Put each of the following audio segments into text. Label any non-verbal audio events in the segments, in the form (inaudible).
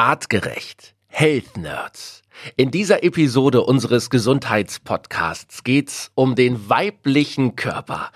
Artgerecht. Health Nerds. In dieser Episode unseres Gesundheitspodcasts geht's um den weiblichen Körper.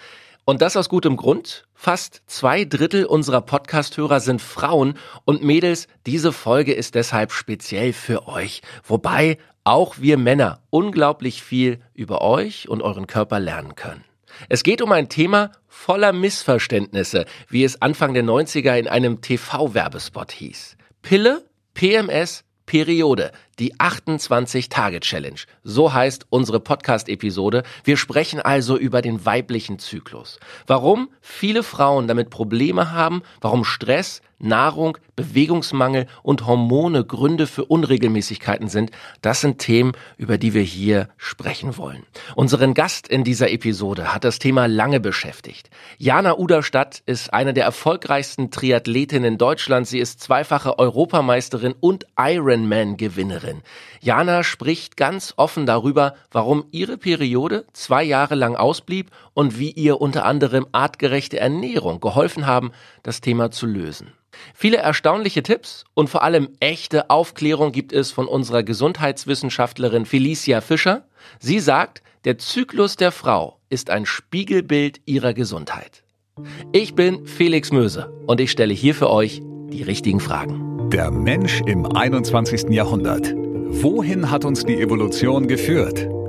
Und das aus gutem Grund. Fast zwei Drittel unserer Podcasthörer sind Frauen und Mädels, diese Folge ist deshalb speziell für euch. Wobei auch wir Männer unglaublich viel über euch und euren Körper lernen können. Es geht um ein Thema voller Missverständnisse, wie es Anfang der 90er in einem TV-Werbespot hieß. Pille, PMS, Periode, die 28-Tage-Challenge. So heißt unsere Podcast-Episode. Wir sprechen also über den weiblichen Zyklus. Warum viele Frauen damit Probleme haben, warum Stress, Nahrung, Bewegungsmangel und Hormone Gründe für Unregelmäßigkeiten sind, das sind Themen, über die wir hier sprechen wollen. Unseren Gast in dieser Episode hat das Thema lange beschäftigt. Jana Uderstadt ist eine der erfolgreichsten Triathletinnen Deutschlands. Sie ist zweifache Europameisterin und Ironman-Gewinnerin. Jana spricht ganz offen darüber, warum ihre Periode zwei Jahre lang ausblieb und wie ihr unter anderem artgerechte Ernährung geholfen haben, das Thema zu lösen. Viele erstaunliche Tipps und vor allem echte Aufklärung gibt es von unserer Gesundheitswissenschaftlerin Felicia Fischer. Sie sagt, der Zyklus der Frau ist ein Spiegelbild ihrer Gesundheit. Ich bin Felix Möse und ich stelle hier für euch die richtigen Fragen. Der Mensch im 21. Jahrhundert. Wohin hat uns die Evolution geführt?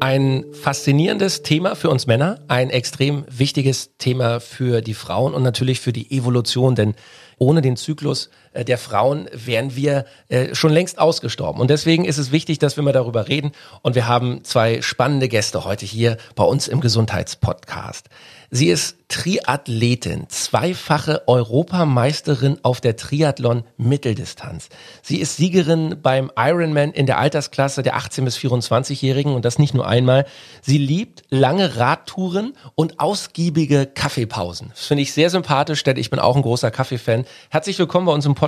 Ein faszinierendes Thema für uns Männer, ein extrem wichtiges Thema für die Frauen und natürlich für die Evolution, denn ohne den Zyklus äh, der Frauen wären wir äh, schon längst ausgestorben. Und deswegen ist es wichtig, dass wir mal darüber reden. Und wir haben zwei spannende Gäste heute hier bei uns im Gesundheitspodcast. Sie ist Triathletin, zweifache Europameisterin auf der Triathlon-Mitteldistanz. Sie ist Siegerin beim Ironman in der Altersklasse der 18- bis 24-Jährigen und das nicht nur einmal. Sie liebt lange Radtouren und ausgiebige Kaffeepausen. Das finde ich sehr sympathisch, denn ich bin auch ein großer Kaffeefan. Herzlich willkommen bei uns im Podcast,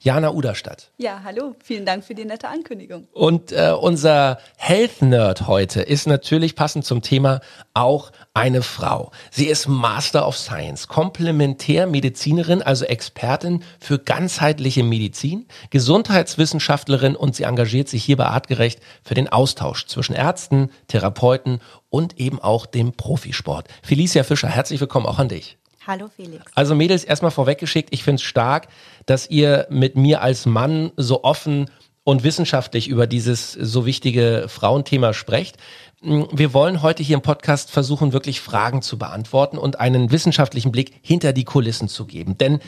Jana Uderstadt. Ja, hallo, vielen Dank für die nette Ankündigung. Und äh, unser Health Nerd heute ist natürlich passend zum Thema auch eine Frau. Sie ist Master of Science, Komplementärmedizinerin, also Expertin für ganzheitliche Medizin, Gesundheitswissenschaftlerin und sie engagiert sich hier bei Artgerecht für den Austausch zwischen Ärzten, Therapeuten und eben auch dem Profisport. Felicia Fischer, herzlich willkommen auch an dich. Hallo Felix. Also Mädels, erstmal vorweggeschickt, ich finde es stark, dass ihr mit mir als Mann so offen und wissenschaftlich über dieses so wichtige Frauenthema sprecht. Wir wollen heute hier im Podcast versuchen, wirklich Fragen zu beantworten und einen wissenschaftlichen Blick hinter die Kulissen zu geben. Denn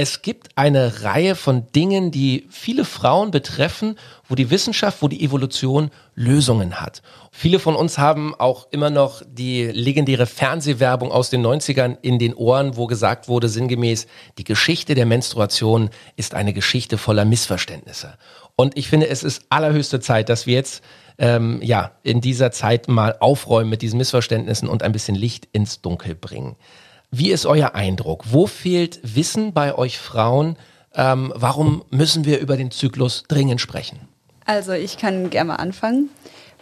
es gibt eine Reihe von Dingen, die viele Frauen betreffen, wo die Wissenschaft, wo die Evolution Lösungen hat. Viele von uns haben auch immer noch die legendäre Fernsehwerbung aus den 90ern in den Ohren, wo gesagt wurde sinngemäß, die Geschichte der Menstruation ist eine Geschichte voller Missverständnisse. Und ich finde, es ist allerhöchste Zeit, dass wir jetzt ähm, ja, in dieser Zeit mal aufräumen mit diesen Missverständnissen und ein bisschen Licht ins Dunkel bringen. Wie ist euer Eindruck? Wo fehlt Wissen bei euch Frauen? Ähm, warum müssen wir über den Zyklus dringend sprechen? Also ich kann gerne mal anfangen,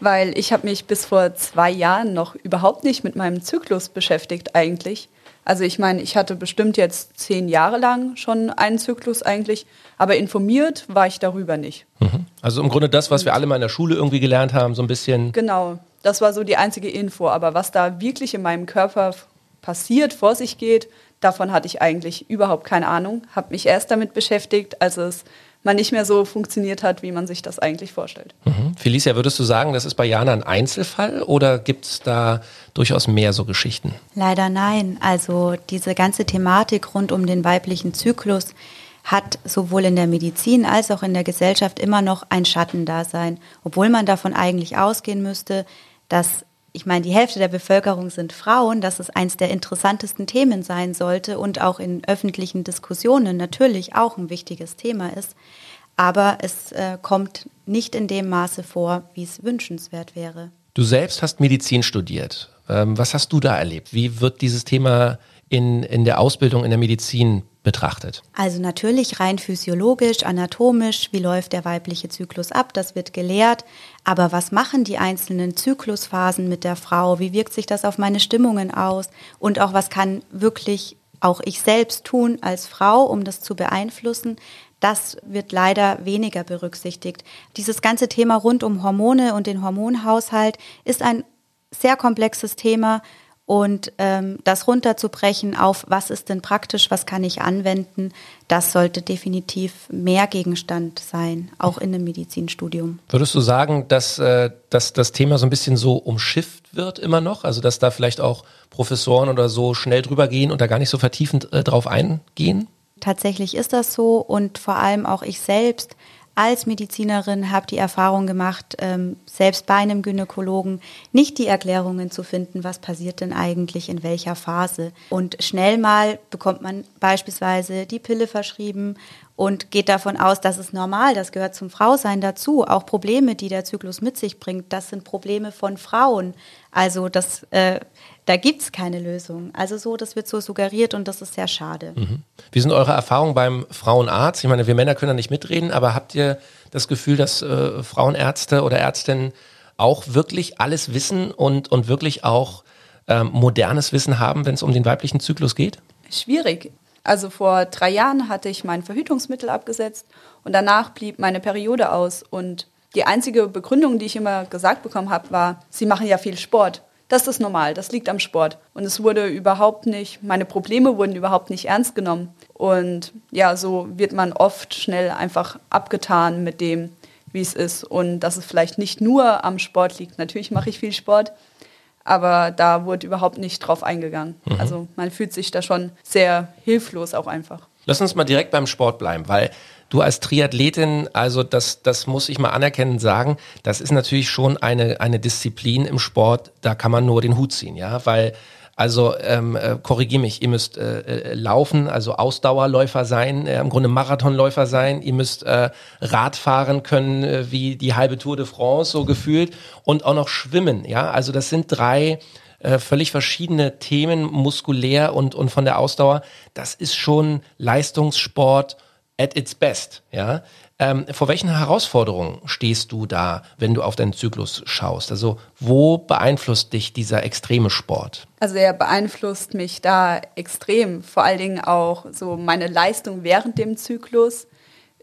weil ich habe mich bis vor zwei Jahren noch überhaupt nicht mit meinem Zyklus beschäftigt eigentlich. Also ich meine, ich hatte bestimmt jetzt zehn Jahre lang schon einen Zyklus eigentlich, aber informiert war ich darüber nicht. Mhm. Also im Grunde das, was wir alle mal in der Schule irgendwie gelernt haben, so ein bisschen. Genau, das war so die einzige Info. Aber was da wirklich in meinem Körper passiert, vor sich geht, davon hatte ich eigentlich überhaupt keine Ahnung. Habe mich erst damit beschäftigt, als es mal nicht mehr so funktioniert hat, wie man sich das eigentlich vorstellt. Mhm. Felicia, würdest du sagen, das ist bei Jana ein Einzelfall oder gibt es da durchaus mehr so Geschichten? Leider nein. Also diese ganze Thematik rund um den weiblichen Zyklus hat sowohl in der Medizin als auch in der Gesellschaft immer noch ein Schattendasein, obwohl man davon eigentlich ausgehen müsste, dass ich meine, die Hälfte der Bevölkerung sind Frauen, dass es eines der interessantesten Themen sein sollte und auch in öffentlichen Diskussionen natürlich auch ein wichtiges Thema ist. aber es äh, kommt nicht in dem Maße vor, wie es wünschenswert wäre. Du selbst hast Medizin studiert. Ähm, was hast du da erlebt? Wie wird dieses Thema in, in der Ausbildung in der Medizin betrachtet? Also natürlich rein physiologisch, anatomisch, wie läuft der weibliche Zyklus ab, das wird gelehrt. Aber was machen die einzelnen Zyklusphasen mit der Frau? Wie wirkt sich das auf meine Stimmungen aus? Und auch was kann wirklich auch ich selbst tun als Frau, um das zu beeinflussen? Das wird leider weniger berücksichtigt. Dieses ganze Thema rund um Hormone und den Hormonhaushalt ist ein sehr komplexes Thema und ähm, das runterzubrechen auf, was ist denn praktisch, was kann ich anwenden, das sollte definitiv mehr Gegenstand sein, auch in einem Medizinstudium. Würdest du sagen, dass, äh, dass das Thema so ein bisschen so umschifft wird immer noch? Also dass da vielleicht auch Professoren oder so schnell drüber gehen und da gar nicht so vertiefend äh, drauf eingehen? Tatsächlich ist das so und vor allem auch ich selbst als Medizinerin habe die Erfahrung gemacht, ähm, selbst bei einem Gynäkologen nicht die Erklärungen zu finden, was passiert denn eigentlich in welcher Phase. Und schnell mal bekommt man beispielsweise die Pille verschrieben und geht davon aus, das ist normal, das gehört zum Frausein dazu. Auch Probleme, die der Zyklus mit sich bringt, das sind Probleme von Frauen. Also das, äh, da gibt es keine Lösung. Also so, das wird so suggeriert und das ist sehr schade. Mhm. Wie sind eure Erfahrungen beim Frauenarzt? Ich meine, wir Männer können da nicht mitreden, aber habt ihr das Gefühl, dass äh, Frauenärzte oder Ärztinnen auch wirklich alles wissen und, und wirklich auch ähm, modernes Wissen haben, wenn es um den weiblichen Zyklus geht? Schwierig. Also vor drei Jahren hatte ich mein Verhütungsmittel abgesetzt und danach blieb meine Periode aus. Und die einzige Begründung, die ich immer gesagt bekommen habe, war, Sie machen ja viel Sport. Das ist normal, das liegt am Sport. Und es wurde überhaupt nicht, meine Probleme wurden überhaupt nicht ernst genommen. Und ja, so wird man oft schnell einfach abgetan mit dem, wie es ist. Und dass es vielleicht nicht nur am Sport liegt. Natürlich mache ich viel Sport, aber da wurde überhaupt nicht drauf eingegangen. Mhm. Also man fühlt sich da schon sehr hilflos auch einfach. Lass uns mal direkt beim Sport bleiben, weil du als Triathletin, also das, das muss ich mal anerkennen sagen, das ist natürlich schon eine, eine Disziplin im Sport, da kann man nur den Hut ziehen, ja, weil also ähm, äh, korrigier mich, ihr müsst äh, äh, laufen, also Ausdauerläufer sein, äh, im Grunde Marathonläufer sein, ihr müsst äh, Radfahren können äh, wie die halbe Tour de France so gefühlt und auch noch schwimmen, ja. Also das sind drei äh, völlig verschiedene Themen, muskulär und, und von der Ausdauer. Das ist schon Leistungssport at its best, ja. Ähm, vor welchen Herausforderungen stehst du da, wenn du auf deinen Zyklus schaust? Also wo beeinflusst dich dieser extreme Sport? Also er beeinflusst mich da extrem. Vor allen Dingen auch so meine Leistung während dem Zyklus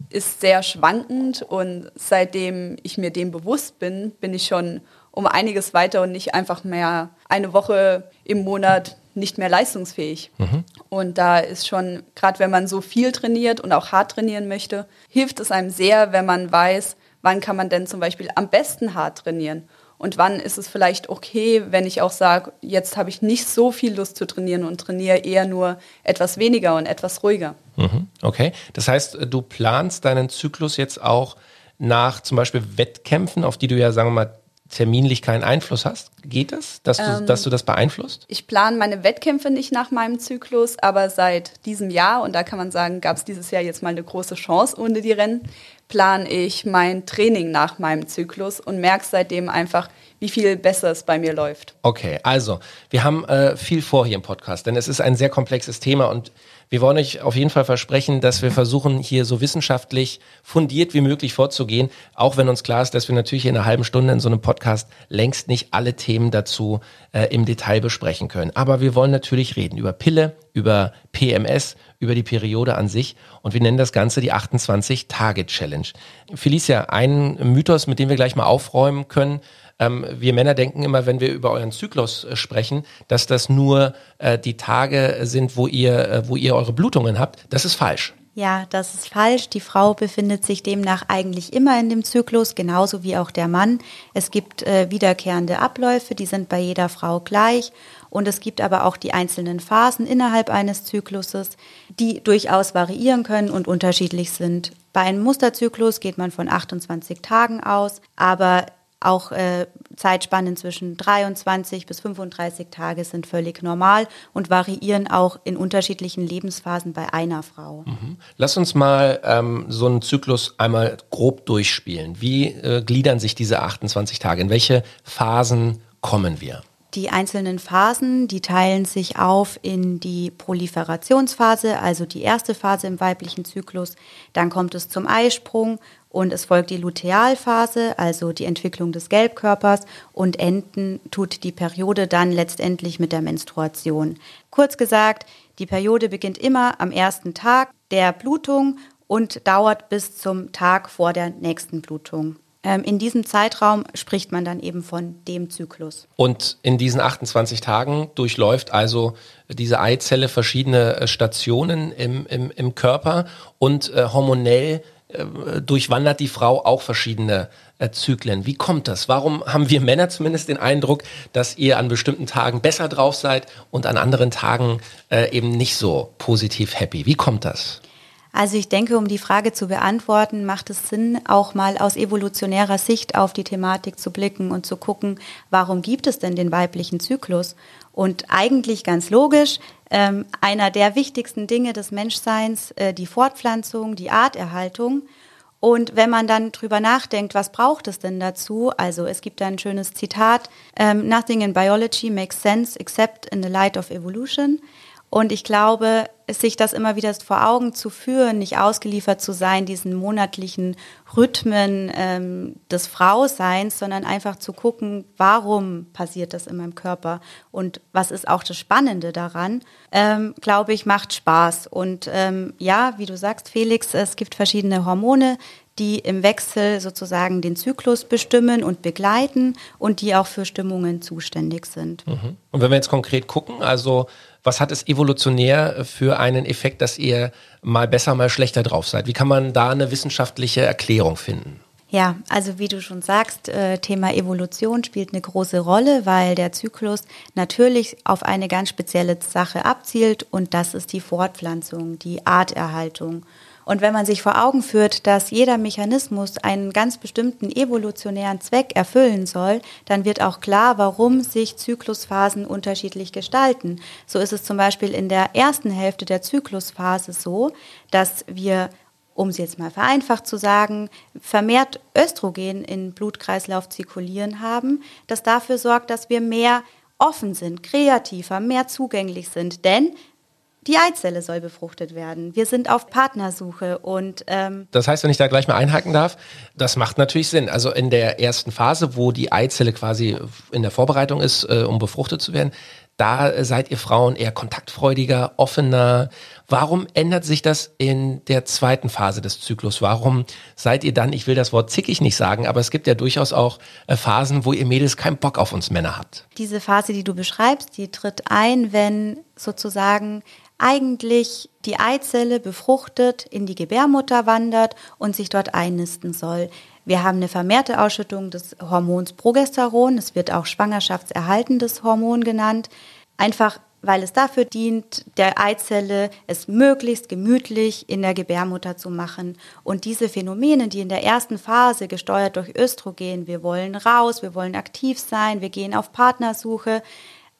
ist sehr schwankend und seitdem ich mir dem bewusst bin, bin ich schon um einiges weiter und nicht einfach mehr eine Woche im Monat nicht mehr leistungsfähig. Mhm. Und da ist schon, gerade wenn man so viel trainiert und auch hart trainieren möchte, hilft es einem sehr, wenn man weiß, wann kann man denn zum Beispiel am besten hart trainieren. Und wann ist es vielleicht okay, wenn ich auch sage, jetzt habe ich nicht so viel Lust zu trainieren und trainiere eher nur etwas weniger und etwas ruhiger. Mhm. Okay, das heißt, du planst deinen Zyklus jetzt auch nach zum Beispiel Wettkämpfen, auf die du ja, sagen wir mal, terminlich keinen Einfluss hast? Geht das, dass du, ähm, dass du das beeinflusst? Ich plane meine Wettkämpfe nicht nach meinem Zyklus, aber seit diesem Jahr, und da kann man sagen, gab es dieses Jahr jetzt mal eine große Chance ohne die Rennen, plane ich mein Training nach meinem Zyklus und merke seitdem einfach, wie viel besser es bei mir läuft. Okay, also wir haben äh, viel vor hier im Podcast, denn es ist ein sehr komplexes Thema und wir wollen euch auf jeden Fall versprechen, dass wir versuchen, hier so wissenschaftlich fundiert wie möglich vorzugehen, auch wenn uns klar ist, dass wir natürlich in einer halben Stunde in so einem Podcast längst nicht alle Themen dazu äh, im Detail besprechen können. Aber wir wollen natürlich reden über Pille, über PMS, über die Periode an sich und wir nennen das Ganze die 28-Tage-Challenge. Felicia, ein Mythos, mit dem wir gleich mal aufräumen können, ähm, wir Männer denken immer, wenn wir über euren Zyklus äh, sprechen, dass das nur äh, die Tage sind, wo ihr, äh, wo ihr eure Blutungen habt. Das ist falsch. Ja, das ist falsch. Die Frau befindet sich demnach eigentlich immer in dem Zyklus, genauso wie auch der Mann. Es gibt äh, wiederkehrende Abläufe, die sind bei jeder Frau gleich. Und es gibt aber auch die einzelnen Phasen innerhalb eines Zykluses, die durchaus variieren können und unterschiedlich sind. Bei einem Musterzyklus geht man von 28 Tagen aus, aber Auch äh, Zeitspannen zwischen 23 bis 35 Tage sind völlig normal und variieren auch in unterschiedlichen Lebensphasen bei einer Frau. Mhm. Lass uns mal ähm, so einen Zyklus einmal grob durchspielen. Wie äh, gliedern sich diese 28 Tage? In welche Phasen kommen wir? Die einzelnen Phasen, die teilen sich auf in die Proliferationsphase, also die erste Phase im weiblichen Zyklus. Dann kommt es zum Eisprung und es folgt die Lutealphase, also die Entwicklung des Gelbkörpers und enden tut die Periode dann letztendlich mit der Menstruation. Kurz gesagt, die Periode beginnt immer am ersten Tag der Blutung und dauert bis zum Tag vor der nächsten Blutung. Ähm, in diesem Zeitraum spricht man dann eben von dem Zyklus. Und in diesen 28 Tagen durchläuft also diese Eizelle verschiedene äh, Stationen im, im, im Körper und äh, hormonell durchwandert die Frau auch verschiedene äh, Zyklen. Wie kommt das? Warum haben wir Männer zumindest den Eindruck, dass ihr an bestimmten Tagen besser drauf seid und an anderen Tagen äh, eben nicht so positiv happy? Wie kommt das? Also ich denke, um die Frage zu beantworten, macht es Sinn, auch mal aus evolutionärer Sicht auf die Thematik zu blicken und zu gucken, warum gibt es denn den weiblichen Zyklus? Und eigentlich ganz logisch, ähm, einer der wichtigsten Dinge des Menschseins, äh, die Fortpflanzung, die Arterhaltung. Und wenn man dann drüber nachdenkt, was braucht es denn dazu? Also es gibt da ein schönes Zitat, ähm, Nothing in biology makes sense except in the light of evolution. Und ich glaube, sich das immer wieder vor Augen zu führen, nicht ausgeliefert zu sein, diesen monatlichen Rhythmen ähm, des Frauseins, sondern einfach zu gucken, warum passiert das in meinem Körper und was ist auch das Spannende daran, ähm, glaube ich, macht Spaß. Und ähm, ja, wie du sagst, Felix, es gibt verschiedene Hormone, die im Wechsel sozusagen den Zyklus bestimmen und begleiten und die auch für Stimmungen zuständig sind. Mhm. Und wenn wir jetzt konkret gucken, also was hat es evolutionär für einen Effekt, dass ihr mal besser, mal schlechter drauf seid? Wie kann man da eine wissenschaftliche Erklärung finden? Ja, also wie du schon sagst, äh, Thema Evolution spielt eine große Rolle, weil der Zyklus natürlich auf eine ganz spezielle Sache abzielt und das ist die Fortpflanzung, die Arterhaltung. Und wenn man sich vor Augen führt, dass jeder Mechanismus einen ganz bestimmten evolutionären Zweck erfüllen soll, dann wird auch klar, warum sich Zyklusphasen unterschiedlich gestalten. So ist es zum Beispiel in der ersten Hälfte der Zyklusphase so, dass wir um es jetzt mal vereinfacht zu sagen, vermehrt Östrogen in Blutkreislauf zirkulieren haben, das dafür sorgt, dass wir mehr offen sind, kreativer, mehr zugänglich sind. Denn die Eizelle soll befruchtet werden. Wir sind auf Partnersuche und ähm das heißt, wenn ich da gleich mal einhaken darf, das macht natürlich Sinn. Also in der ersten Phase, wo die Eizelle quasi in der Vorbereitung ist, äh, um befruchtet zu werden, da seid ihr Frauen eher kontaktfreudiger, offener. Warum ändert sich das in der zweiten Phase des Zyklus? Warum seid ihr dann, ich will das Wort zickig nicht sagen, aber es gibt ja durchaus auch äh, Phasen, wo ihr Mädels keinen Bock auf uns Männer habt? Diese Phase, die du beschreibst, die tritt ein, wenn sozusagen eigentlich die Eizelle befruchtet in die Gebärmutter wandert und sich dort einnisten soll. Wir haben eine vermehrte Ausschüttung des Hormons Progesteron, es wird auch schwangerschaftserhaltendes Hormon genannt, einfach weil es dafür dient, der Eizelle es möglichst gemütlich in der Gebärmutter zu machen. Und diese Phänomene, die in der ersten Phase gesteuert durch Östrogen, wir wollen raus, wir wollen aktiv sein, wir gehen auf Partnersuche,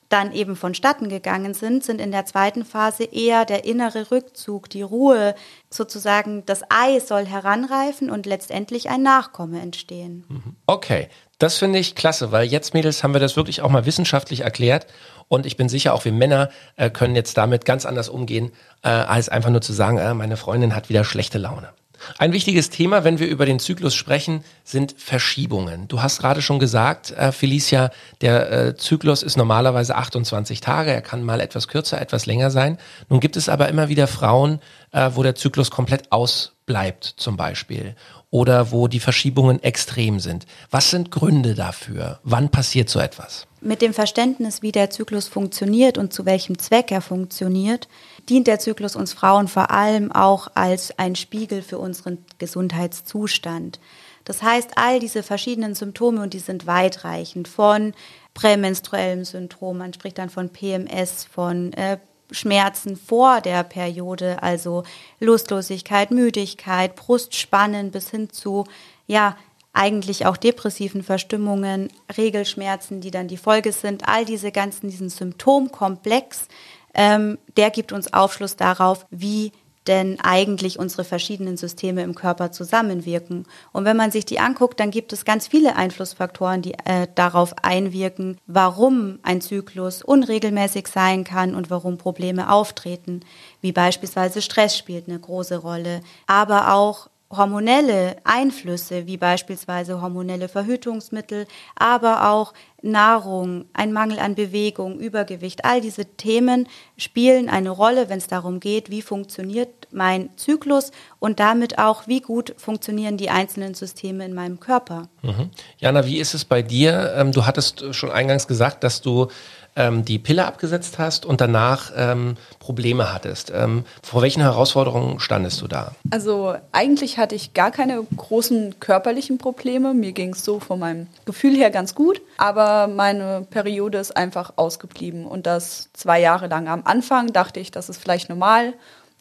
dann eben vonstatten gegangen sind, sind in der zweiten Phase eher der innere Rückzug, die Ruhe, sozusagen das Ei soll heranreifen und letztendlich ein Nachkomme entstehen. Mhm. Okay, das finde ich klasse, weil jetzt, Mädels, haben wir das wirklich auch mal wissenschaftlich erklärt und ich bin sicher, auch wir Männer äh, können jetzt damit ganz anders umgehen, äh, als einfach nur zu sagen, äh, meine Freundin hat wieder schlechte Laune. Ein wichtiges Thema, wenn wir über den Zyklus sprechen, sind Verschiebungen. Du hast gerade schon gesagt, äh, Felicia, der äh, Zyklus ist normalerweise 28 Tage. Er kann mal etwas kürzer, etwas länger sein. Nun gibt es aber immer wieder Frauen, äh, wo der Zyklus komplett ausbleibt, zum Beispiel. Oder wo die Verschiebungen extrem sind. Was sind Gründe dafür? Wann passiert so etwas? Mit dem Verständnis, wie der Zyklus funktioniert und zu welchem Zweck er funktioniert, dient der Zyklus uns Frauen vor allem auch als ein Spiegel für unseren Gesundheitszustand. Das heißt, all diese verschiedenen Symptome, und die sind weitreichend, von prämenstruellem Syndrom, man spricht dann von PMS, von äh, Schmerzen vor der Periode, also Lustlosigkeit, Müdigkeit, Brustspannen bis hin zu ja, eigentlich auch depressiven Verstimmungen, Regelschmerzen, die dann die Folge sind, all diese ganzen, diesen Symptomkomplex, ähm, der gibt uns Aufschluss darauf, wie denn eigentlich unsere verschiedenen Systeme im Körper zusammenwirken. Und wenn man sich die anguckt, dann gibt es ganz viele Einflussfaktoren, die äh, darauf einwirken, warum ein Zyklus unregelmäßig sein kann und warum Probleme auftreten, wie beispielsweise Stress spielt eine große Rolle, aber auch hormonelle Einflüsse, wie beispielsweise hormonelle Verhütungsmittel, aber auch Nahrung, ein Mangel an Bewegung, Übergewicht, all diese Themen spielen eine Rolle, wenn es darum geht, wie funktioniert mein Zyklus und damit auch, wie gut funktionieren die einzelnen Systeme in meinem Körper. Mhm. Jana, wie ist es bei dir? Ähm, du hattest schon eingangs gesagt, dass du ähm, die Pille abgesetzt hast und danach ähm, Probleme hattest. Ähm, vor welchen Herausforderungen standest du da? Also eigentlich hatte ich gar keine großen körperlichen Probleme. Mir ging es so von meinem Gefühl her ganz gut, aber meine Periode ist einfach ausgeblieben und das zwei Jahre lang. Am Anfang dachte ich, das ist vielleicht normal.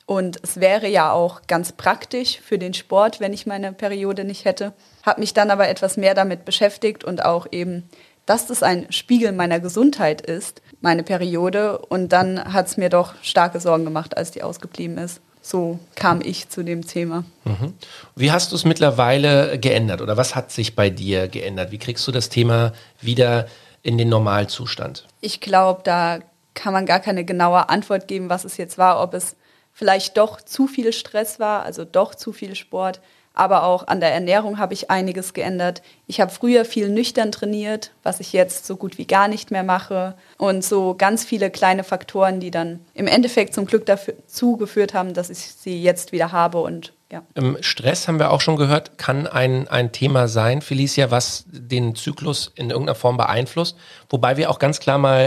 Und es wäre ja auch ganz praktisch für den Sport, wenn ich meine Periode nicht hätte. Habe mich dann aber etwas mehr damit beschäftigt und auch eben dass das ein Spiegel meiner Gesundheit ist, meine Periode. Und dann hat es mir doch starke Sorgen gemacht, als die ausgeblieben ist. So kam ich zu dem Thema. Mhm. Wie hast du es mittlerweile geändert oder was hat sich bei dir geändert? Wie kriegst du das Thema wieder in den Normalzustand? Ich glaube, da kann man gar keine genaue Antwort geben, was es jetzt war, ob es vielleicht doch zu viel Stress war, also doch zu viel Sport, aber auch an der Ernährung habe ich einiges geändert. Ich habe früher viel nüchtern trainiert, was ich jetzt so gut wie gar nicht mehr mache. Und so ganz viele kleine Faktoren, die dann im Endeffekt zum Glück dazu geführt haben, dass ich sie jetzt wieder habe und ja. Stress haben wir auch schon gehört, kann ein, ein Thema sein, Felicia, was den Zyklus in irgendeiner Form beeinflusst. Wobei wir auch ganz klar mal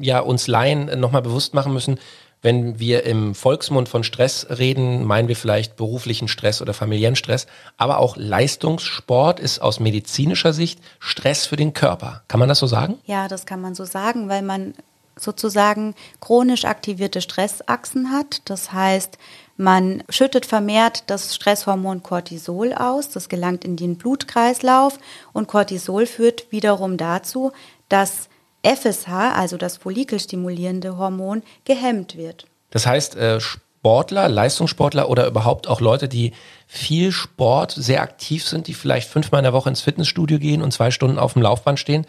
äh, ja, uns Laien nochmal bewusst machen müssen, wenn wir im Volksmund von Stress reden, meinen wir vielleicht beruflichen Stress oder familiären Stress, aber auch Leistungssport ist aus medizinischer Sicht Stress für den Körper. Kann man das so sagen? Ja, das kann man so sagen, weil man sozusagen chronisch aktivierte Stressachsen hat. Das heißt, man schüttet vermehrt das Stresshormon Cortisol aus, das gelangt in den Blutkreislauf und Cortisol führt wiederum dazu, dass FSH, also das follikelstimulierende Hormon, gehemmt wird. Das heißt, äh, Sportler, Leistungssportler oder überhaupt auch Leute, die viel Sport, sehr aktiv sind, die vielleicht fünfmal in der Woche ins Fitnessstudio gehen und zwei Stunden auf dem Laufband stehen,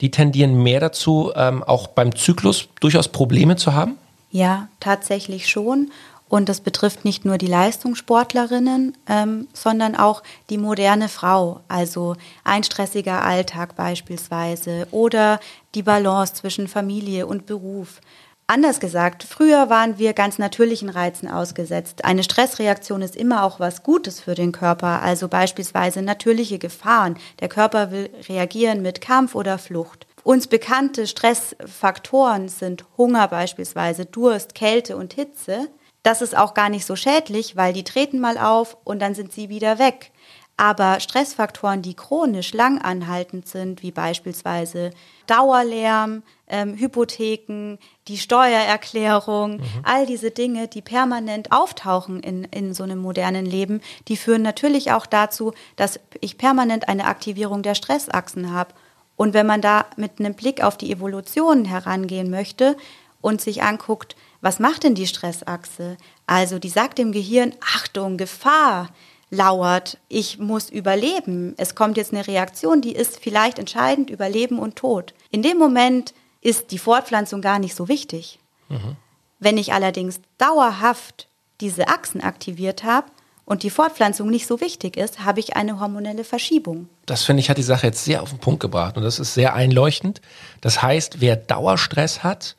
die tendieren mehr dazu, ähm, auch beim Zyklus durchaus Probleme zu haben? Ja, tatsächlich schon. Und das betrifft nicht nur die Leistungssportlerinnen, ähm, sondern auch die moderne Frau, also ein stressiger Alltag beispielsweise oder die Balance zwischen Familie und Beruf. Anders gesagt, früher waren wir ganz natürlichen Reizen ausgesetzt. Eine Stressreaktion ist immer auch was Gutes für den Körper, also beispielsweise natürliche Gefahren. Der Körper will reagieren mit Kampf oder Flucht. Uns bekannte Stressfaktoren sind Hunger beispielsweise, Durst, Kälte und Hitze. Das ist auch gar nicht so schädlich, weil die treten mal auf und dann sind sie wieder weg. Aber Stressfaktoren, die chronisch lang anhaltend sind, wie beispielsweise Dauerlärm, ähm, Hypotheken, die Steuererklärung, mhm. all diese Dinge, die permanent auftauchen in, in so einem modernen Leben, die führen natürlich auch dazu, dass ich permanent eine Aktivierung der Stressachsen habe. Und wenn man da mit einem Blick auf die Evolution herangehen möchte und sich anguckt, was macht denn die Stressachse? Also die sagt dem Gehirn, Achtung, Gefahr lauert, ich muss überleben. Es kommt jetzt eine Reaktion, die ist vielleicht entscheidend über Leben und Tod. In dem Moment ist die Fortpflanzung gar nicht so wichtig. Mhm. Wenn ich allerdings dauerhaft diese Achsen aktiviert habe, und die Fortpflanzung nicht so wichtig ist, habe ich eine hormonelle Verschiebung. Das finde ich hat die Sache jetzt sehr auf den Punkt gebracht und das ist sehr einleuchtend. Das heißt, wer Dauerstress hat,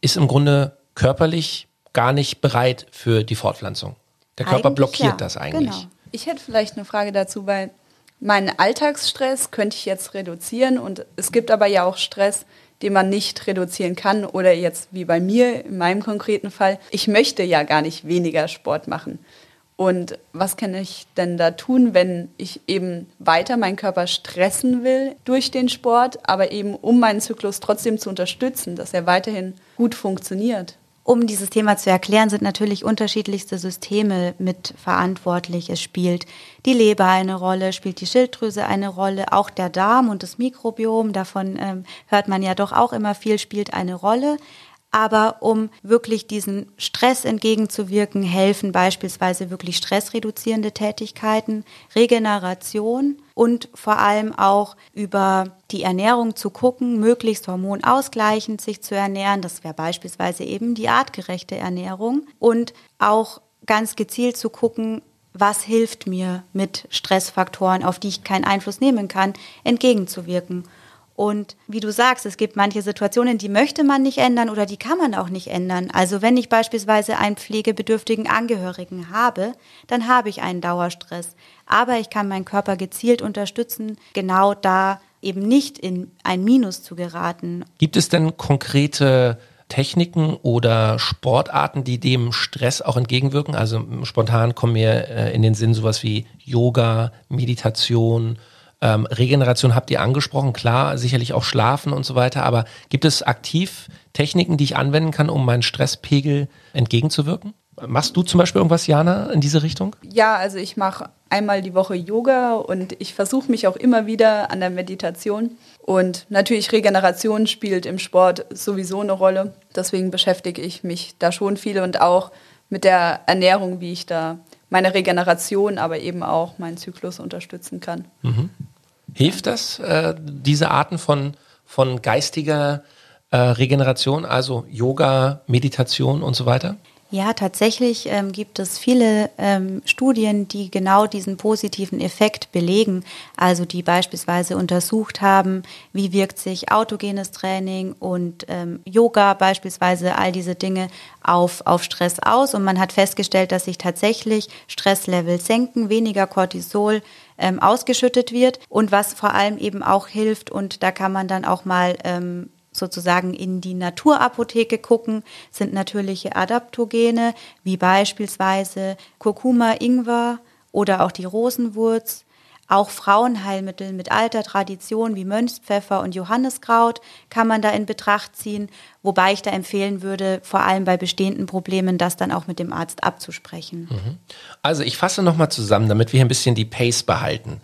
ist im Grunde körperlich gar nicht bereit für die Fortpflanzung. Der Körper eigentlich blockiert ja, das eigentlich. Genau. Ich hätte vielleicht eine Frage dazu, weil meinen Alltagsstress könnte ich jetzt reduzieren und es gibt aber ja auch Stress, den man nicht reduzieren kann oder jetzt wie bei mir in meinem konkreten Fall, ich möchte ja gar nicht weniger Sport machen. Und was kann ich denn da tun, wenn ich eben weiter meinen Körper stressen will durch den Sport, aber eben um meinen Zyklus trotzdem zu unterstützen, dass er weiterhin gut funktioniert? Um dieses Thema zu erklären, sind natürlich unterschiedlichste Systeme mit verantwortlich. Es spielt die Leber eine Rolle, spielt die Schilddrüse eine Rolle, auch der Darm und das Mikrobiom, davon ähm, hört man ja doch auch immer viel, spielt eine Rolle. Aber um wirklich diesen Stress entgegenzuwirken, helfen beispielsweise wirklich stressreduzierende Tätigkeiten, Regeneration und vor allem auch über die Ernährung zu gucken, möglichst hormonausgleichend sich zu ernähren. Das wäre beispielsweise eben die artgerechte Ernährung und auch ganz gezielt zu gucken, was hilft mir mit Stressfaktoren, auf die ich keinen Einfluss nehmen kann, entgegenzuwirken. Und wie du sagst, es gibt manche Situationen, die möchte man nicht ändern oder die kann man auch nicht ändern. Also wenn ich beispielsweise einen pflegebedürftigen Angehörigen habe, dann habe ich einen Dauerstress. Aber ich kann meinen Körper gezielt unterstützen, genau da eben nicht in ein Minus zu geraten. Gibt es denn konkrete Techniken oder Sportarten, die dem Stress auch entgegenwirken? Also spontan kommen mir äh, in den Sinn sowas wie Yoga, Meditation, ähm, Regeneration habt ihr angesprochen, klar, sicherlich auch Schlafen und so weiter, aber gibt es aktiv Techniken, die ich anwenden kann, um meinen Stresspegel entgegenzuwirken? Machst du zum Beispiel irgendwas, Jana, in diese Richtung? Ja, also ich mache einmal die Woche Yoga und ich versuche mich auch immer wieder an der Meditation. Und natürlich Regeneration spielt im Sport sowieso eine Rolle. Deswegen beschäftige ich mich da schon viel und auch mit der Ernährung, wie ich da meine Regeneration, aber eben auch meinen Zyklus unterstützen kann. Mhm. Hilft das, äh, diese Arten von, von geistiger äh, Regeneration, also Yoga, Meditation und so weiter? Ja, tatsächlich ähm, gibt es viele ähm, Studien, die genau diesen positiven Effekt belegen. Also die beispielsweise untersucht haben, wie wirkt sich autogenes Training und ähm, Yoga beispielsweise, all diese Dinge auf, auf Stress aus. Und man hat festgestellt, dass sich tatsächlich Stresslevel senken, weniger Cortisol ähm, ausgeschüttet wird und was vor allem eben auch hilft. Und da kann man dann auch mal ähm, sozusagen in die Naturapotheke gucken, sind natürliche Adaptogene, wie beispielsweise Kurkuma, Ingwer oder auch die Rosenwurz. Auch Frauenheilmittel mit alter Tradition wie Mönchspfeffer und Johanniskraut kann man da in Betracht ziehen, wobei ich da empfehlen würde, vor allem bei bestehenden Problemen, das dann auch mit dem Arzt abzusprechen. Mhm. Also ich fasse nochmal zusammen, damit wir ein bisschen die Pace behalten.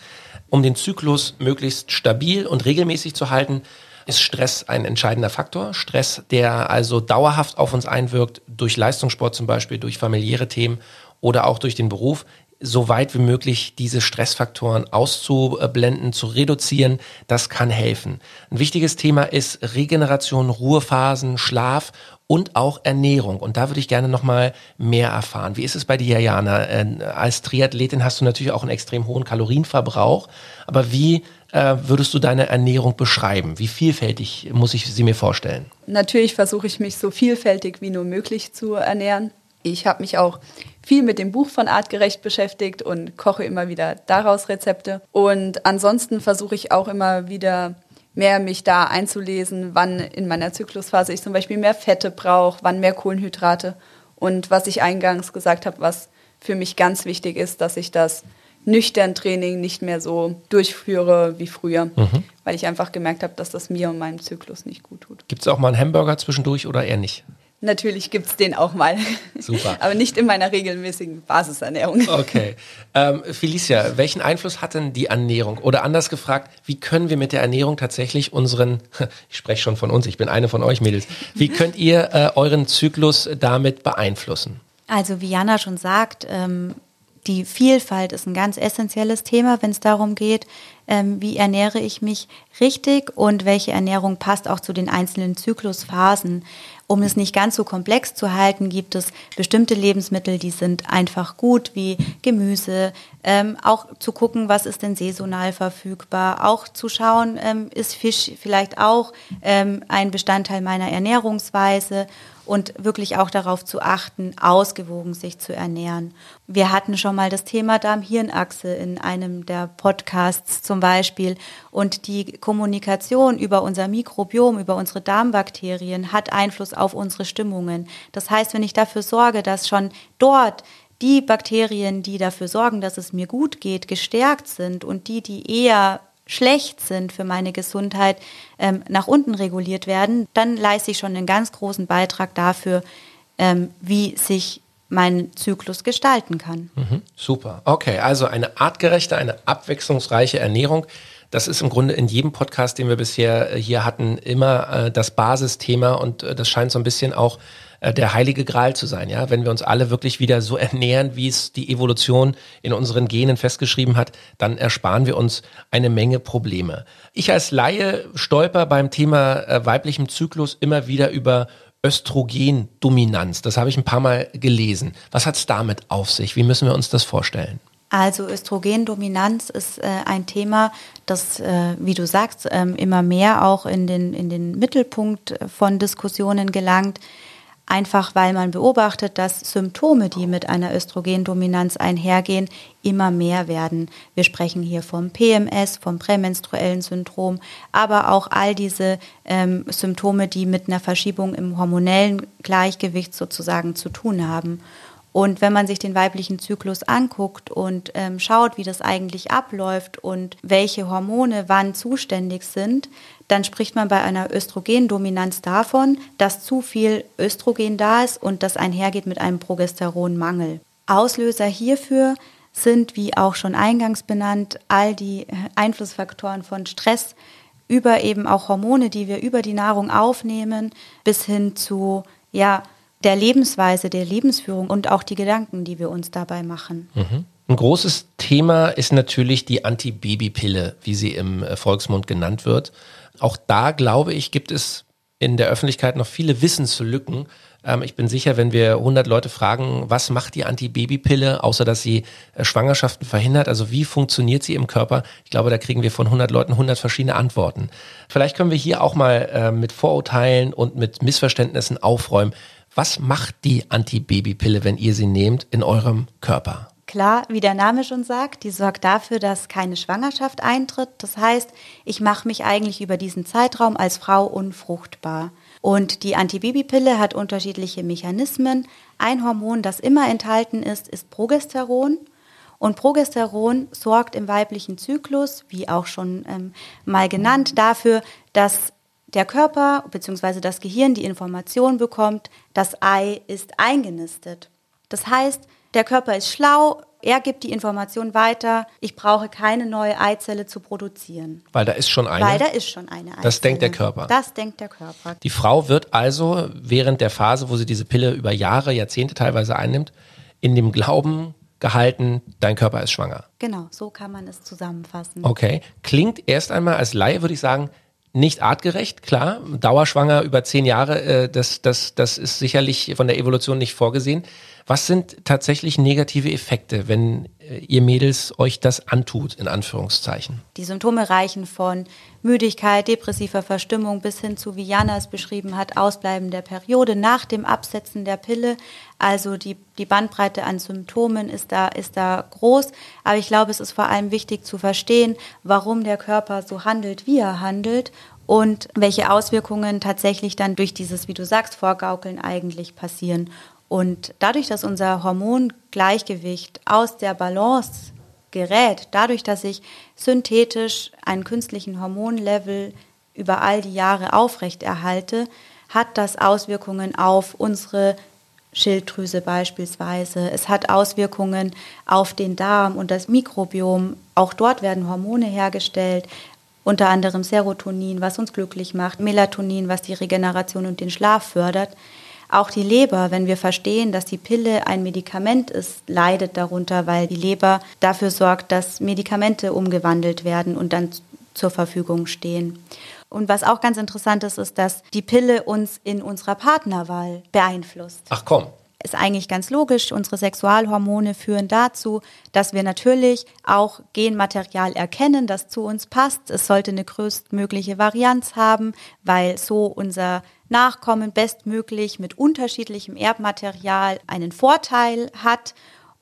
Um den Zyklus möglichst stabil und regelmäßig zu halten, ist Stress ein entscheidender Faktor. Stress, der also dauerhaft auf uns einwirkt, durch Leistungssport zum Beispiel, durch familiäre Themen oder auch durch den Beruf, so weit wie möglich diese Stressfaktoren auszublenden, zu reduzieren, das kann helfen. Ein wichtiges Thema ist Regeneration, Ruhephasen, Schlaf und auch Ernährung. Und da würde ich gerne nochmal mehr erfahren. Wie ist es bei dir, Jana? Äh, als Triathletin hast du natürlich auch einen extrem hohen Kalorienverbrauch. Aber wie äh, würdest du deine Ernährung beschreiben? Wie vielfältig muss ich sie mir vorstellen? Natürlich versuche ich mich so vielfältig wie nur möglich zu ernähren. Ich habe mich auch viel mit dem Buch von Artgerecht beschäftigt und koche immer wieder daraus Rezepte. Und ansonsten versuche ich auch immer wieder mehr mich da einzulesen, wann in meiner Zyklusphase ich zum Beispiel mehr Fette brauche, wann mehr Kohlenhydrate. Und was ich eingangs gesagt habe, was für mich ganz wichtig ist, dass ich das nüchtern Training nicht mehr so durchführe wie früher, mhm. weil ich einfach gemerkt habe, dass das mir und meinem Zyklus nicht gut tut. Gibt es auch mal einen Hamburger zwischendurch oder eher nicht? Natürlich gibt es den auch mal. Super. Aber nicht in meiner regelmäßigen Basisernährung. Okay. Ähm, Felicia, welchen Einfluss hat denn die Ernährung? Oder anders gefragt, wie können wir mit der Ernährung tatsächlich unseren, (laughs) ich spreche schon von uns, ich bin eine von euch Mädels, wie könnt ihr äh, euren Zyklus damit beeinflussen? Also wie Jana schon sagt, ähm, die Vielfalt ist ein ganz essentielles Thema, wenn es darum geht, ähm, wie ernähre ich mich richtig und welche Ernährung passt auch zu den einzelnen Zyklusphasen. Um es nicht ganz so komplex zu halten, gibt es bestimmte Lebensmittel, die sind einfach gut, wie Gemüse. Ähm, auch zu gucken, was ist denn saisonal verfügbar. Auch zu schauen, ähm, ist Fisch vielleicht auch ähm, ein Bestandteil meiner Ernährungsweise und wirklich auch darauf zu achten, ausgewogen sich zu ernähren. Wir hatten schon mal das Thema Darm-Hirn-Achse in einem der Podcasts zum Beispiel und die Kommunikation über unser Mikrobiom, über unsere Darmbakterien hat Einfluss auf unsere Stimmungen. Das heißt, wenn ich dafür sorge, dass schon dort die Bakterien, die dafür sorgen, dass es mir gut geht, gestärkt sind und die, die eher schlecht sind für meine Gesundheit, ähm, nach unten reguliert werden, dann leiste ich schon einen ganz großen Beitrag dafür, ähm, wie sich mein Zyklus gestalten kann. Mhm, super. Okay, also eine artgerechte, eine abwechslungsreiche Ernährung. Das ist im Grunde in jedem Podcast, den wir bisher äh, hier hatten, immer äh, das Basisthema und äh, das scheint so ein bisschen auch äh, der heilige Gral zu sein, ja, wenn wir uns alle wirklich wieder so ernähren, wie es die Evolution in unseren Genen festgeschrieben hat, dann ersparen wir uns eine Menge Probleme. Ich als Laie stolper beim Thema äh, weiblichem Zyklus immer wieder über Östrogendominanz. Das habe ich ein paar Mal gelesen. Was hat es damit auf sich? Wie müssen wir uns das vorstellen? Also Östrogendominanz ist äh, ein Thema, das, äh, wie du sagst, äh, immer mehr auch in den, in den Mittelpunkt von Diskussionen gelangt einfach weil man beobachtet, dass Symptome, die mit einer Östrogendominanz einhergehen, immer mehr werden. Wir sprechen hier vom PMS, vom prämenstruellen Syndrom, aber auch all diese ähm, Symptome, die mit einer Verschiebung im hormonellen Gleichgewicht sozusagen zu tun haben. Und wenn man sich den weiblichen Zyklus anguckt und ähm, schaut, wie das eigentlich abläuft und welche Hormone wann zuständig sind, dann spricht man bei einer Östrogendominanz davon, dass zu viel Östrogen da ist und das einhergeht mit einem Progesteronmangel. Auslöser hierfür sind, wie auch schon eingangs benannt, all die Einflussfaktoren von Stress über eben auch Hormone, die wir über die Nahrung aufnehmen, bis hin zu ja, der Lebensweise, der Lebensführung und auch die Gedanken, die wir uns dabei machen. Mhm. Ein großes Thema ist natürlich die Antibabypille, wie sie im äh, Volksmund genannt wird. Auch da, glaube ich, gibt es in der Öffentlichkeit noch viele Wissenslücken. Ähm, ich bin sicher, wenn wir 100 Leute fragen, was macht die Antibabypille, außer dass sie äh, Schwangerschaften verhindert, also wie funktioniert sie im Körper? Ich glaube, da kriegen wir von 100 Leuten 100 verschiedene Antworten. Vielleicht können wir hier auch mal äh, mit Vorurteilen und mit Missverständnissen aufräumen. Was macht die Antibabypille, wenn ihr sie nehmt, in eurem Körper? Klar, wie der Name schon sagt, die sorgt dafür, dass keine Schwangerschaft eintritt. Das heißt, ich mache mich eigentlich über diesen Zeitraum als Frau unfruchtbar. Und die Antibabypille hat unterschiedliche Mechanismen. Ein Hormon, das immer enthalten ist, ist Progesteron. Und Progesteron sorgt im weiblichen Zyklus, wie auch schon ähm, mal genannt, dafür, dass der Körper bzw. das Gehirn die Information bekommt, das Ei ist eingenistet. Das heißt, der Körper ist schlau, er gibt die Information weiter, ich brauche keine neue Eizelle zu produzieren. Weil da ist schon eine. Weil da ist schon eine Eizelle. Das denkt der Körper. Das denkt der Körper. Die Frau wird also während der Phase, wo sie diese Pille über Jahre, Jahrzehnte teilweise einnimmt, in dem Glauben gehalten, dein Körper ist schwanger. Genau, so kann man es zusammenfassen. Okay. Klingt erst einmal als Laie, würde ich sagen, nicht artgerecht, klar. Dauerschwanger über zehn Jahre, äh, das, das, das ist sicherlich von der Evolution nicht vorgesehen. Was sind tatsächlich negative Effekte, wenn äh, ihr Mädels euch das antut, in Anführungszeichen? Die Symptome reichen von Müdigkeit, depressiver Verstimmung bis hin zu, wie Jana es beschrieben hat, Ausbleiben der Periode nach dem Absetzen der Pille. Also die, die Bandbreite an Symptomen ist da, ist da groß. Aber ich glaube, es ist vor allem wichtig zu verstehen, warum der Körper so handelt, wie er handelt und welche Auswirkungen tatsächlich dann durch dieses, wie du sagst, Vorgaukeln eigentlich passieren. Und dadurch, dass unser Hormongleichgewicht aus der Balance gerät, dadurch, dass ich synthetisch einen künstlichen Hormonlevel über all die Jahre aufrechterhalte, hat das Auswirkungen auf unsere Schilddrüse beispielsweise. Es hat Auswirkungen auf den Darm und das Mikrobiom. Auch dort werden Hormone hergestellt, unter anderem Serotonin, was uns glücklich macht, Melatonin, was die Regeneration und den Schlaf fördert. Auch die Leber, wenn wir verstehen, dass die Pille ein Medikament ist, leidet darunter, weil die Leber dafür sorgt, dass Medikamente umgewandelt werden und dann zur Verfügung stehen. Und was auch ganz interessant ist, ist, dass die Pille uns in unserer Partnerwahl beeinflusst. Ach komm. Ist eigentlich ganz logisch. Unsere Sexualhormone führen dazu, dass wir natürlich auch Genmaterial erkennen, das zu uns passt. Es sollte eine größtmögliche Varianz haben, weil so unser Nachkommen bestmöglich mit unterschiedlichem Erbmaterial einen Vorteil hat.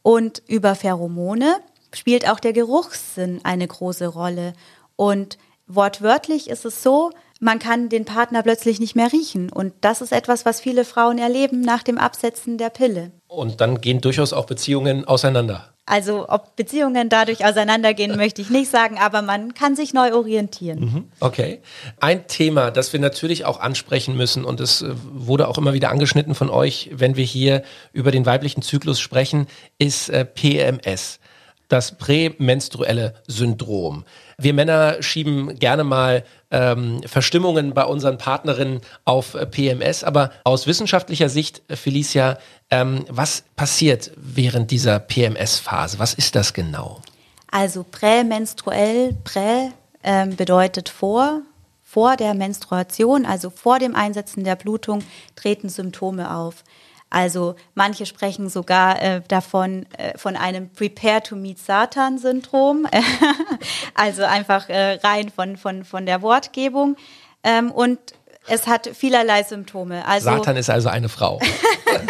Und über Pheromone spielt auch der Geruchssinn eine große Rolle. Und wortwörtlich ist es so, man kann den Partner plötzlich nicht mehr riechen. Und das ist etwas, was viele Frauen erleben nach dem Absetzen der Pille. Und dann gehen durchaus auch Beziehungen auseinander. Also ob Beziehungen dadurch auseinandergehen, möchte ich nicht sagen, aber man kann sich neu orientieren. Mhm, okay. Ein Thema, das wir natürlich auch ansprechen müssen und es äh, wurde auch immer wieder angeschnitten von euch, wenn wir hier über den weiblichen Zyklus sprechen, ist äh, PMS das prämenstruelle Syndrom. Wir Männer schieben gerne mal ähm, Verstimmungen bei unseren Partnerinnen auf PMS, aber aus wissenschaftlicher Sicht, äh, Felicia, ähm, was passiert während dieser PMS-Phase? Was ist das genau? Also prämenstruell, prä ähm, bedeutet vor, vor der Menstruation, also vor dem Einsetzen der Blutung, treten Symptome auf. Also manche sprechen sogar äh, davon, äh, von einem Prepare to Meet Satan-Syndrom, (laughs) also einfach äh, rein von, von, von der Wortgebung. Ähm, und es hat vielerlei Symptome. Also, Satan ist also eine Frau.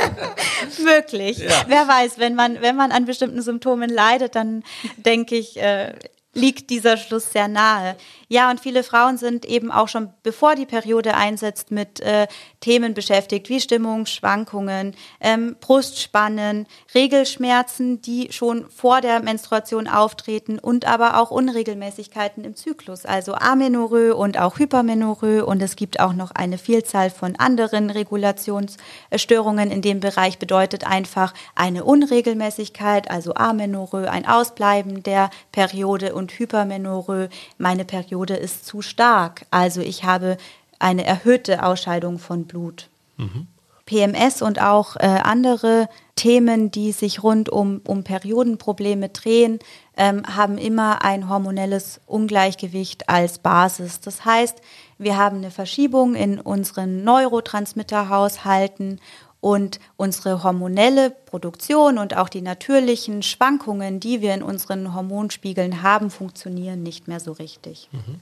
(laughs) Möglich. Ja. Wer weiß, wenn man, wenn man an bestimmten Symptomen leidet, dann denke ich, äh, liegt dieser Schluss sehr nahe. Ja, und viele Frauen sind eben auch schon bevor die Periode einsetzt mit äh, Themen beschäftigt, wie Stimmungsschwankungen, ähm, Brustspannen, Regelschmerzen, die schon vor der Menstruation auftreten und aber auch Unregelmäßigkeiten im Zyklus, also Amenorrhoe und auch Hypermenorrhoe. Und es gibt auch noch eine Vielzahl von anderen Regulationsstörungen in dem Bereich, bedeutet einfach eine Unregelmäßigkeit, also Amenorrhoe, ein Ausbleiben der Periode und Hypermenorrhoe, meine Periode Periode ist zu stark. Also ich habe eine erhöhte Ausscheidung von Blut. Mhm. PMS und auch äh, andere Themen, die sich rund um, um Periodenprobleme drehen, ähm, haben immer ein hormonelles Ungleichgewicht als Basis. Das heißt, wir haben eine Verschiebung in unseren Neurotransmitterhaushalten und unsere hormonelle Produktion und auch die natürlichen Schwankungen, die wir in unseren Hormonspiegeln haben, funktionieren nicht mehr so richtig. Mhm.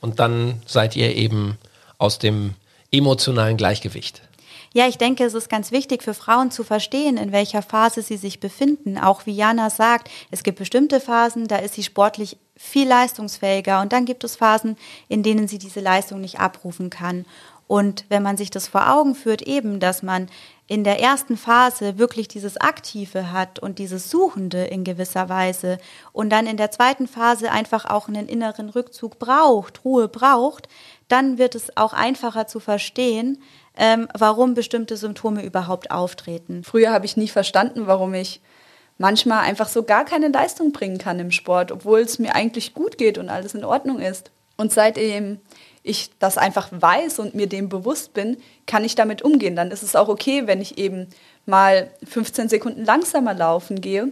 Und dann seid ihr eben aus dem emotionalen Gleichgewicht. Ja, ich denke, es ist ganz wichtig für Frauen zu verstehen, in welcher Phase sie sich befinden. Auch wie Jana sagt, es gibt bestimmte Phasen, da ist sie sportlich viel leistungsfähiger und dann gibt es Phasen, in denen sie diese Leistung nicht abrufen kann. Und wenn man sich das vor Augen führt, eben, dass man in der ersten Phase wirklich dieses Aktive hat und dieses Suchende in gewisser Weise und dann in der zweiten Phase einfach auch einen inneren Rückzug braucht, Ruhe braucht, dann wird es auch einfacher zu verstehen, ähm, warum bestimmte Symptome überhaupt auftreten. Früher habe ich nie verstanden, warum ich manchmal einfach so gar keine Leistung bringen kann im Sport, obwohl es mir eigentlich gut geht und alles in Ordnung ist. Und seitdem ich das einfach weiß und mir dem bewusst bin, kann ich damit umgehen. Dann ist es auch okay, wenn ich eben mal 15 Sekunden langsamer laufen gehe,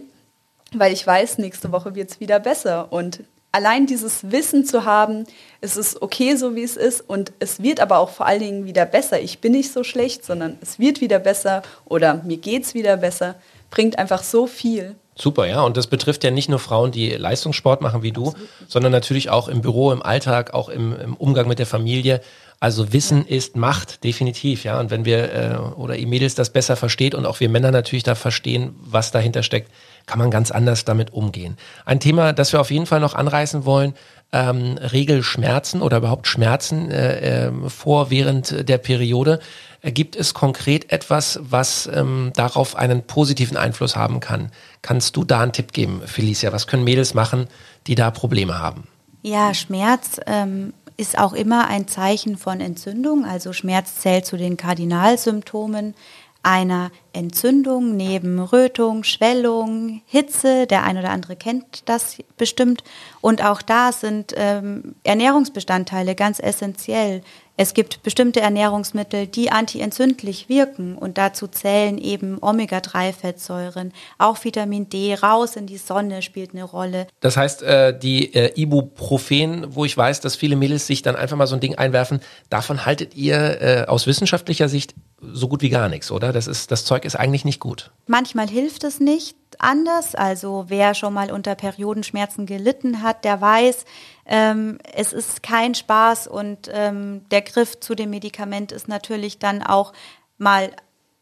weil ich weiß, nächste Woche wird es wieder besser. Und allein dieses Wissen zu haben, es ist okay so, wie es ist und es wird aber auch vor allen Dingen wieder besser. Ich bin nicht so schlecht, sondern es wird wieder besser oder mir geht es wieder besser, bringt einfach so viel. Super, ja. Und das betrifft ja nicht nur Frauen, die Leistungssport machen wie du, sondern natürlich auch im Büro, im Alltag, auch im, im Umgang mit der Familie. Also Wissen ist Macht, definitiv, ja. Und wenn wir äh, oder ihr Mädels das besser versteht und auch wir Männer natürlich da verstehen, was dahinter steckt, kann man ganz anders damit umgehen. Ein Thema, das wir auf jeden Fall noch anreißen wollen, ähm, Regelschmerzen oder überhaupt Schmerzen äh, äh, vor während der Periode. Gibt es konkret etwas, was ähm, darauf einen positiven Einfluss haben kann? Kannst du da einen Tipp geben, Felicia? Was können Mädels machen, die da Probleme haben? Ja, Schmerz ähm, ist auch immer ein Zeichen von Entzündung. Also Schmerz zählt zu den Kardinalsymptomen einer Entzündung neben Rötung, Schwellung, Hitze. Der ein oder andere kennt das bestimmt. Und auch da sind ähm, Ernährungsbestandteile ganz essentiell. Es gibt bestimmte Ernährungsmittel, die antientzündlich wirken und dazu zählen eben Omega-3-Fettsäuren, auch Vitamin D, raus in die Sonne spielt eine Rolle. Das heißt, äh, die äh, Ibuprofen, wo ich weiß, dass viele Mädels sich dann einfach mal so ein Ding einwerfen, davon haltet ihr äh, aus wissenschaftlicher Sicht so gut wie gar nichts, oder? Das, ist, das Zeug ist eigentlich nicht gut. Manchmal hilft es nicht anders. Also wer schon mal unter Periodenschmerzen gelitten hat, der weiß, ähm, es ist kein Spaß und ähm, der Griff zu dem Medikament ist natürlich dann auch mal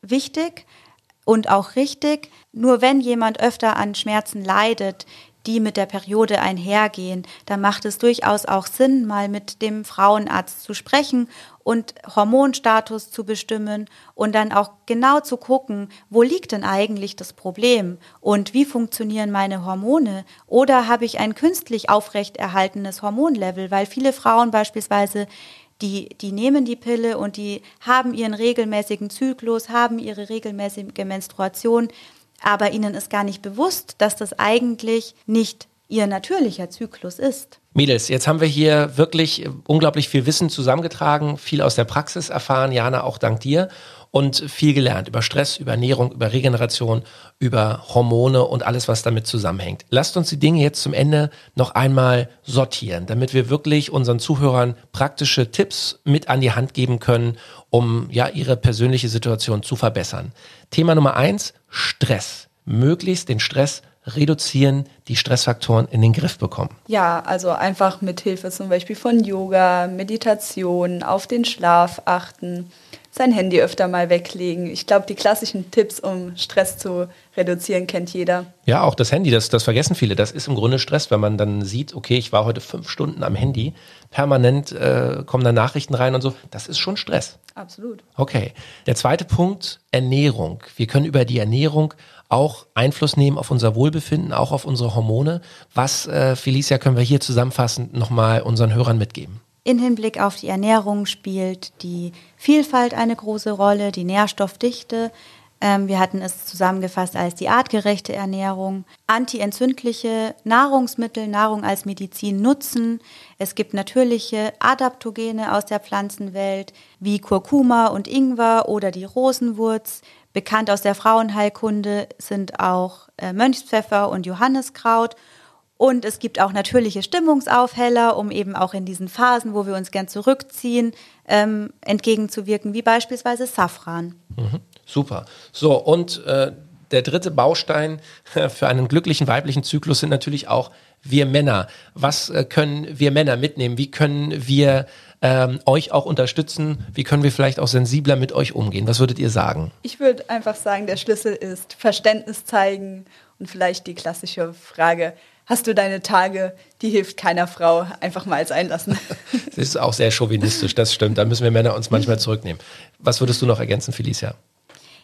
wichtig und auch richtig. Nur wenn jemand öfter an Schmerzen leidet, die mit der Periode einhergehen, da macht es durchaus auch Sinn, mal mit dem Frauenarzt zu sprechen und Hormonstatus zu bestimmen und dann auch genau zu gucken, wo liegt denn eigentlich das Problem und wie funktionieren meine Hormone oder habe ich ein künstlich aufrechterhaltenes Hormonlevel, weil viele Frauen beispielsweise die, die nehmen die Pille und die haben ihren regelmäßigen Zyklus, haben ihre regelmäßige Menstruation, aber ihnen ist gar nicht bewusst, dass das eigentlich nicht ihr natürlicher Zyklus ist. Mädels, jetzt haben wir hier wirklich unglaublich viel Wissen zusammengetragen, viel aus der Praxis erfahren, Jana, auch dank dir und viel gelernt über Stress, über Ernährung, über Regeneration, über Hormone und alles, was damit zusammenhängt. Lasst uns die Dinge jetzt zum Ende noch einmal sortieren, damit wir wirklich unseren Zuhörern praktische Tipps mit an die Hand geben können, um ja ihre persönliche Situation zu verbessern. Thema Nummer eins, Stress. Möglichst den Stress reduzieren, die Stressfaktoren in den Griff bekommen? Ja, also einfach mit Hilfe zum Beispiel von Yoga, Meditation, auf den Schlaf achten, sein Handy öfter mal weglegen. Ich glaube, die klassischen Tipps, um Stress zu reduzieren, kennt jeder. Ja, auch das Handy, das, das vergessen viele. Das ist im Grunde Stress, wenn man dann sieht, okay, ich war heute fünf Stunden am Handy, permanent äh, kommen da Nachrichten rein und so. Das ist schon Stress. Absolut. Okay. Der zweite Punkt, Ernährung. Wir können über die Ernährung auch Einfluss nehmen auf unser Wohlbefinden, auch auf unsere Hormone. Was, äh, Felicia, können wir hier zusammenfassend nochmal unseren Hörern mitgeben? In Hinblick auf die Ernährung spielt die Vielfalt eine große Rolle, die Nährstoffdichte. Ähm, wir hatten es zusammengefasst als die artgerechte Ernährung. Antientzündliche Nahrungsmittel, Nahrung als Medizin nutzen. Es gibt natürliche Adaptogene aus der Pflanzenwelt wie Kurkuma und Ingwer oder die Rosenwurz. Bekannt aus der Frauenheilkunde sind auch äh, Mönchspfeffer und Johanniskraut. Und es gibt auch natürliche Stimmungsaufheller, um eben auch in diesen Phasen, wo wir uns gern zurückziehen, ähm, entgegenzuwirken, wie beispielsweise Safran. Mhm, super. So, und äh, der dritte Baustein (laughs) für einen glücklichen weiblichen Zyklus sind natürlich auch wir Männer. Was äh, können wir Männer mitnehmen? Wie können wir ähm, euch auch unterstützen? Wie können wir vielleicht auch sensibler mit euch umgehen? Was würdet ihr sagen? Ich würde einfach sagen, der Schlüssel ist Verständnis zeigen und vielleicht die klassische Frage, hast du deine Tage, die hilft keiner Frau, einfach mal sein lassen. (laughs) Das ist auch sehr chauvinistisch, das stimmt. Da müssen wir Männer uns manchmal zurücknehmen. Was würdest du noch ergänzen, Felicia?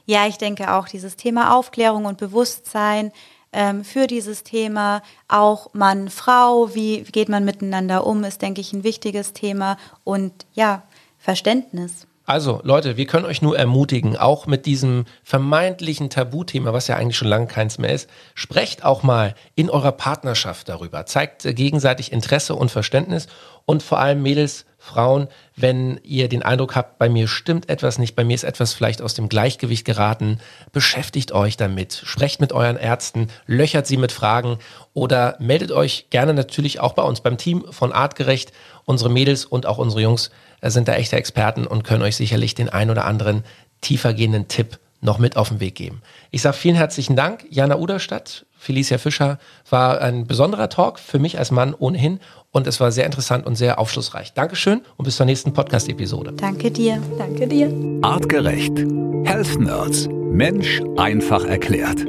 Ja, ich denke auch dieses Thema Aufklärung und Bewusstsein, ähm, für dieses Thema. Auch Mann, Frau, wie geht man miteinander um, ist, denke ich, ein wichtiges Thema. Und ja, Verständnis. Also Leute, wir können euch nur ermutigen, auch mit diesem vermeintlichen Tabuthema, was ja eigentlich schon lange keins mehr ist, sprecht auch mal in eurer Partnerschaft darüber, zeigt äh, gegenseitig Interesse und Verständnis und vor allem Mädels, Frauen, wenn ihr den Eindruck habt, bei mir stimmt etwas nicht, bei mir ist etwas vielleicht aus dem Gleichgewicht geraten, beschäftigt euch damit, sprecht mit euren Ärzten, löchert sie mit Fragen oder meldet euch gerne natürlich auch bei uns beim Team von Artgerecht. Unsere Mädels und auch unsere Jungs sind da echte Experten und können euch sicherlich den ein oder anderen tiefergehenden Tipp noch mit auf den Weg geben. Ich sage vielen herzlichen Dank, Jana Uderstadt, Felicia Fischer. War ein besonderer Talk für mich als Mann ohnehin und es war sehr interessant und sehr aufschlussreich. Dankeschön und bis zur nächsten Podcast-Episode. Danke dir. Danke dir. Artgerecht. Health Nerds. Mensch einfach erklärt.